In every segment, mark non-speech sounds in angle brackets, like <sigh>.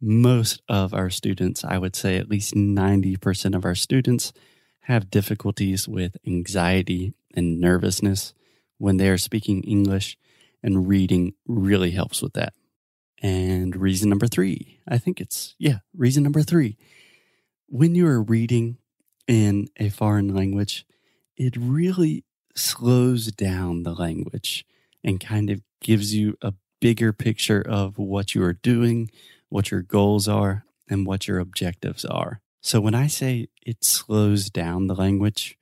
most of our students, I would say at least 90% of our students, have difficulties with anxiety and nervousness when they are speaking English, and reading really helps with that. And reason number three, I think it's, yeah, reason number three. When you are reading in a foreign language, it really slows down the language and kind of gives you a bigger picture of what you are doing, what your goals are, and what your objectives are. So when I say it slows down the language,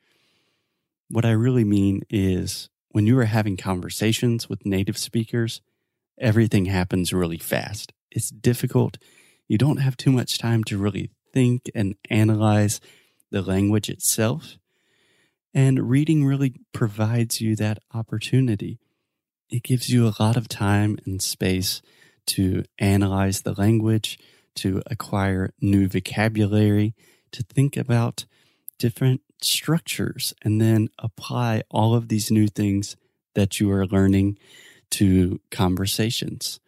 what I really mean is when you are having conversations with native speakers, everything happens really fast. It's difficult. You don't have too much time to really think and analyze the language itself. And reading really provides you that opportunity. It gives you a lot of time and space to analyze the language, to acquire new vocabulary, to think about different structures, and then apply all of these new things that you are learning to conversations.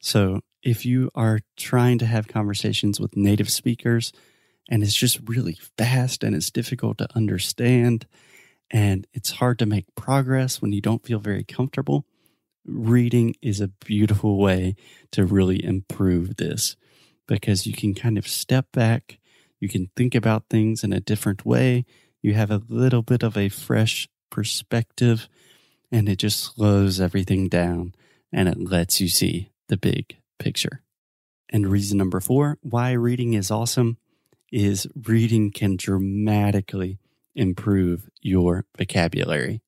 So, if you are trying to have conversations with native speakers and it's just really fast and it's difficult to understand and it's hard to make progress when you don't feel very comfortable, reading is a beautiful way to really improve this because you can kind of step back, you can think about things in a different way, you have a little bit of a fresh perspective and it just slows everything down and it lets you see the big picture. And reason number four why reading is awesome is reading can dramatically improve your vocabulary.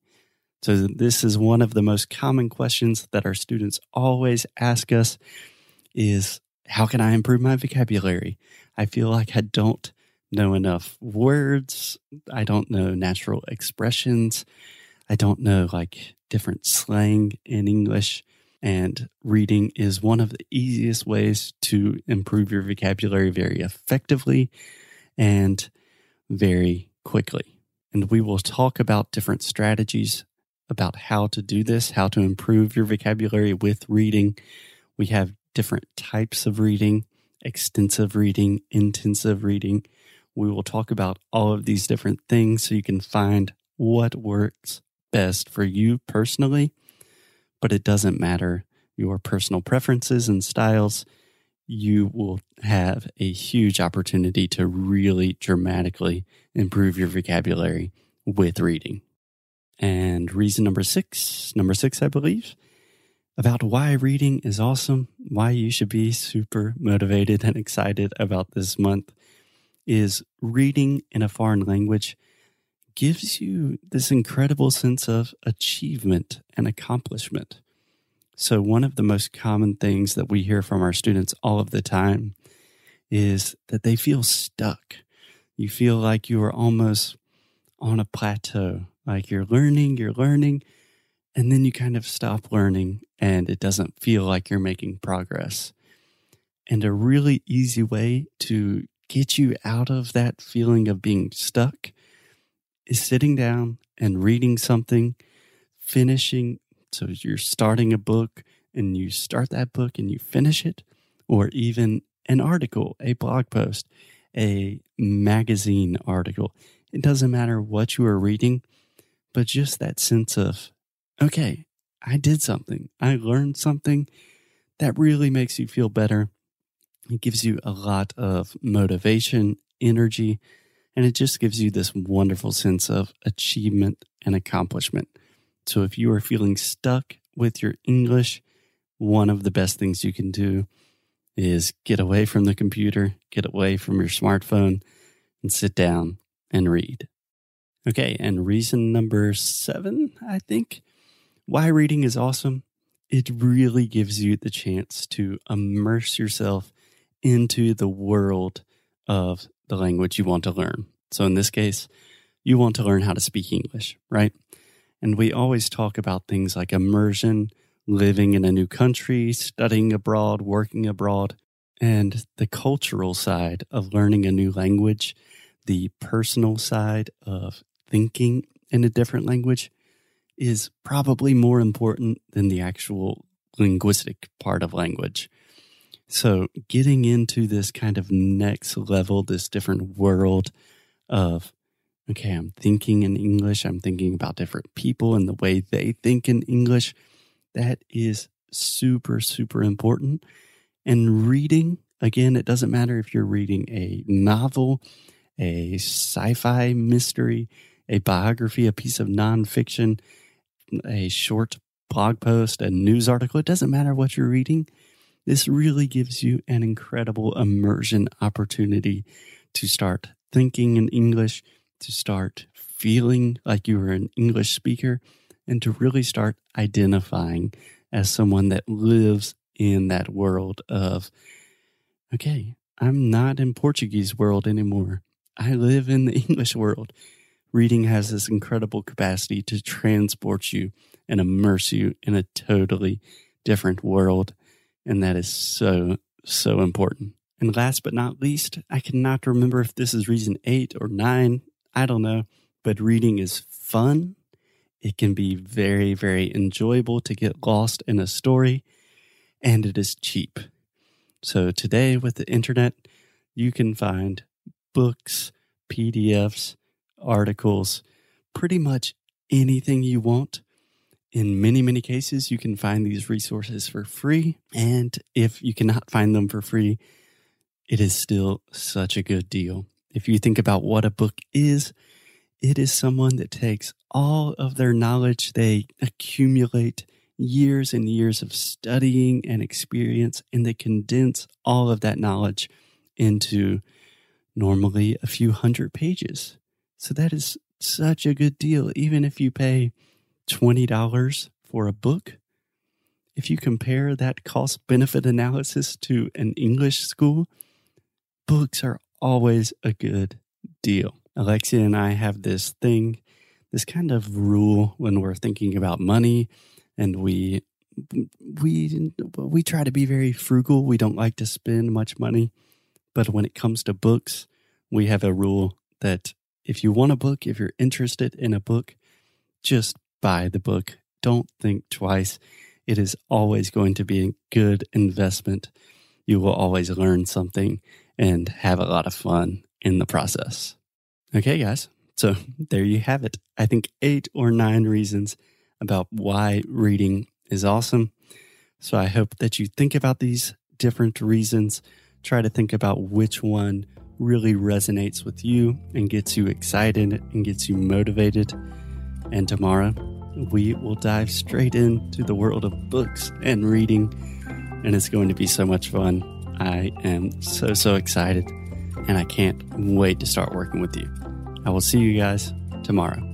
So, this is one of the most common questions that our students always ask us is how can I improve my vocabulary? I feel like I don't know enough words. I don't know natural expressions. I don't know like different slang in English. And reading is one of the easiest ways to improve your vocabulary very effectively and very quickly. And we will talk about different strategies about how to do this, how to improve your vocabulary with reading. We have different types of reading, extensive reading, intensive reading. We will talk about all of these different things so you can find what works best for you personally, but it doesn't matter your personal preferences and styles. You will have a huge opportunity to really dramatically improve your vocabulary with reading. And reason number six, number six, I believe, about why reading is awesome, why you should be super motivated and excited about this month is reading in a foreign language gives you this incredible sense of achievement and accomplishment. So, one of the most common things that we hear from our students all of the time is that they feel stuck. You feel like you are almost on a plateau, like you're learning, you're learning, and then you kind of stop learning and it doesn't feel like you're making progress. And a really easy way to get you out of that feeling of being stuck is sitting down and reading something, finishing. So you're starting a book and you start that book and you finish it, or even an article, a blog post, a magazine article. It doesn't matter what you are reading, but just that sense of, okay, I did something, I learned something that really makes you feel better. It gives you a lot of motivation, energy, and it just gives you this wonderful sense of achievement and accomplishment. So if you are feeling stuck with your English, one of the best things you can do is get away from the computer, get away from your smartphone, and sit down and read. Okay, and reason number seven, I think, why reading is awesome. It really gives you the chance to immerse yourself into the world of the language you want to learn. So in this case, you want to learn how to speak English, right? And we always talk about things like immersion, living in a new country, studying abroad, working abroad, and the cultural side of learning a new language, the personal side of thinking in a different language is probably more important than the actual linguistic part of language. So, getting into this kind of next level, this different world of, okay, I'm thinking in English, I'm thinking about different people and the way they think in English, that is super, super important. And reading, again, it doesn't matter if you're reading a novel, a sci fi mystery, a biography, a piece of nonfiction, a short blog post, a news article. It doesn't matter what you're reading. This really gives you an incredible immersion opportunity to start thinking in English, to start feeling like you are an English speaker, and to really start identifying as someone that lives in that world of, okay, I'm not in Portuguese world anymore. I live in the <laughs> English world. Reading has this incredible capacity to transport you and immerse you in a totally different world. And that is so, so important. And last but not least, I cannot remember if this is reason eight or nine. I don't know. But reading is fun. It can be very, very enjoyable to get lost in a story. And it is cheap. So today, with the internet, you can find books, PDFs, articles, pretty much anything you want in many, many cases, you can find these resources for free. And if you cannot find them for free, it is still such a good deal. If you think about what a book is, it is someone that takes all of their knowledge they accumulate years and years of studying and experience, and they condense all of that knowledge into normally a few hundred pages. So that is such a good deal, even if you pay $20 for a book, if you compare that cost benefit analysis to an English school, books are always a good deal. Alexia and I have this thing, this kind of rule when we're thinking about money and we we we try to be very frugal. We don't like to spend much money, but when it comes to books, we have a rule that if you want a book, if you're interested in a book, just buy the book. Don't think twice. It is always going to be a good investment. You will always learn something and have a lot of fun in the process. Okay, guys. So there you have it. I think eight or nine reasons about why reading is awesome. So I hope that you think about these different reasons. Try to think about which one really resonates with you and gets you excited and gets you motivated. And tomorrow, we will dive straight into the world of books and reading, and it's going to be so much fun. I am so, so excited, and I can't wait to start working with you. I will see you guys tomorrow.